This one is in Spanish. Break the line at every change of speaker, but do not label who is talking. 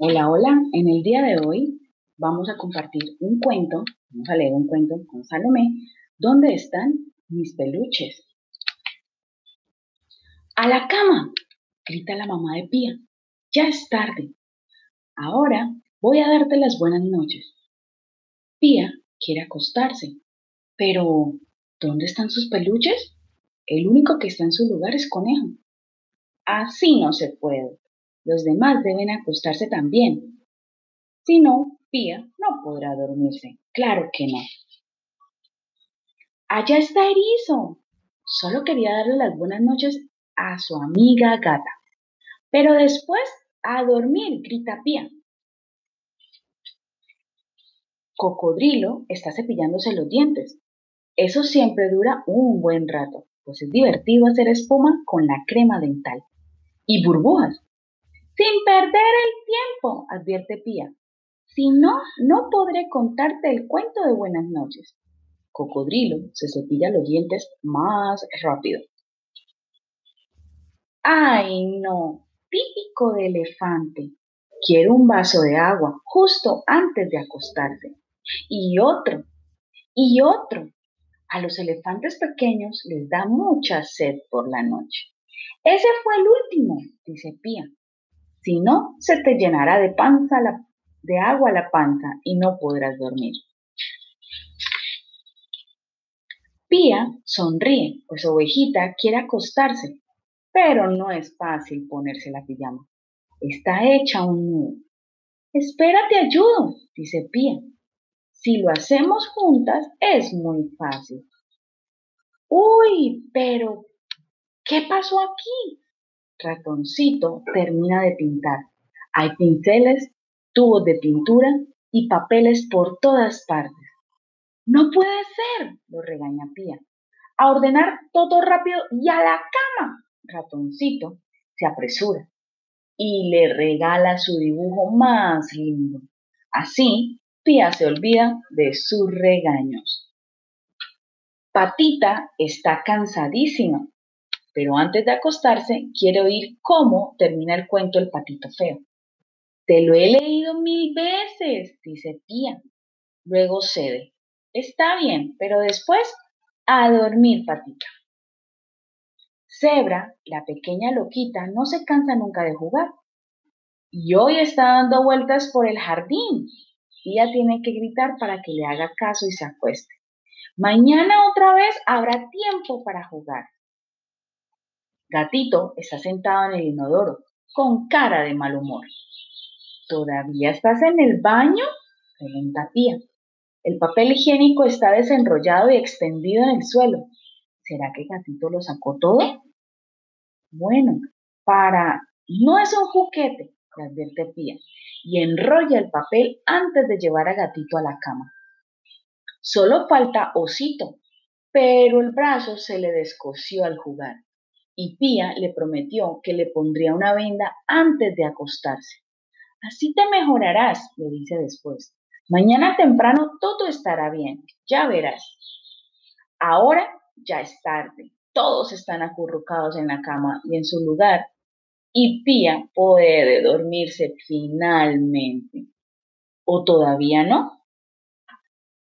Hola, hola. En el día de hoy vamos a compartir un cuento, vamos a leer un cuento con Salomé, ¿Dónde están mis peluches? ¡A la cama! grita la mamá de Pía. Ya es tarde. Ahora voy a darte las buenas noches. Pía quiere acostarse, pero ¿dónde están sus peluches? El único que está en su lugar es Conejo. Así no se puede. Los demás deben acostarse también. Si no, Pía no podrá dormirse. Claro que no. Allá está Erizo. Solo quería darle las buenas noches a su amiga gata. Pero después, a dormir, grita Pía. Cocodrilo está cepillándose los dientes. Eso siempre dura un buen rato, pues es divertido hacer espuma con la crema dental. Y burbujas, sin perder el tiempo, advierte Pía. Si no, no podré contarte el cuento de buenas noches. Cocodrilo se cepilla los dientes más rápido. ¡Ay, no! Típico de elefante. Quiere un vaso de agua justo antes de acostarse. Y otro. Y otro. A los elefantes pequeños les da mucha sed por la noche. Ese fue el último, dice Pía. Si no, se te llenará de panza de agua la panza y no podrás dormir. Pía sonríe, pues Ovejita quiere acostarse, pero no es fácil ponerse la pijama. Está hecha un nudo. Espérate, ayudo, dice Pía. Si lo hacemos juntas es muy fácil. Uy, pero ¿qué pasó aquí? Ratoncito termina de pintar. Hay pinceles, tubos de pintura y papeles por todas partes. No puede ser, lo regaña Pía. A ordenar todo rápido y a la cama. Ratoncito se apresura y le regala su dibujo más lindo. Así, Pía se olvida de sus regaños. Patita está cansadísima pero antes de acostarse quiere oír cómo termina el cuento El patito feo. Te lo he leído mil veces, dice tía. Luego cede. Está bien, pero después a dormir, patita. Zebra, la pequeña loquita, no se cansa nunca de jugar. Y hoy está dando vueltas por el jardín. Tía tiene que gritar para que le haga caso y se acueste. Mañana otra vez habrá tiempo para jugar. Gatito está sentado en el inodoro, con cara de mal humor. ¿Todavía estás en el baño? pregunta Tía. El papel higiénico está desenrollado y extendido en el suelo. ¿Será que Gatito lo sacó todo? Bueno, para... No es un juguete, le advierte Tía, y enrolla el papel antes de llevar a Gatito a la cama. Solo falta Osito, pero el brazo se le descosió al jugar y Pía le prometió que le pondría una venda antes de acostarse. Así te mejorarás, le dice después. Mañana temprano todo estará bien, ya verás. Ahora ya es tarde, todos están acurrucados en la cama y en su lugar, y Pía puede dormirse finalmente. ¿O todavía no?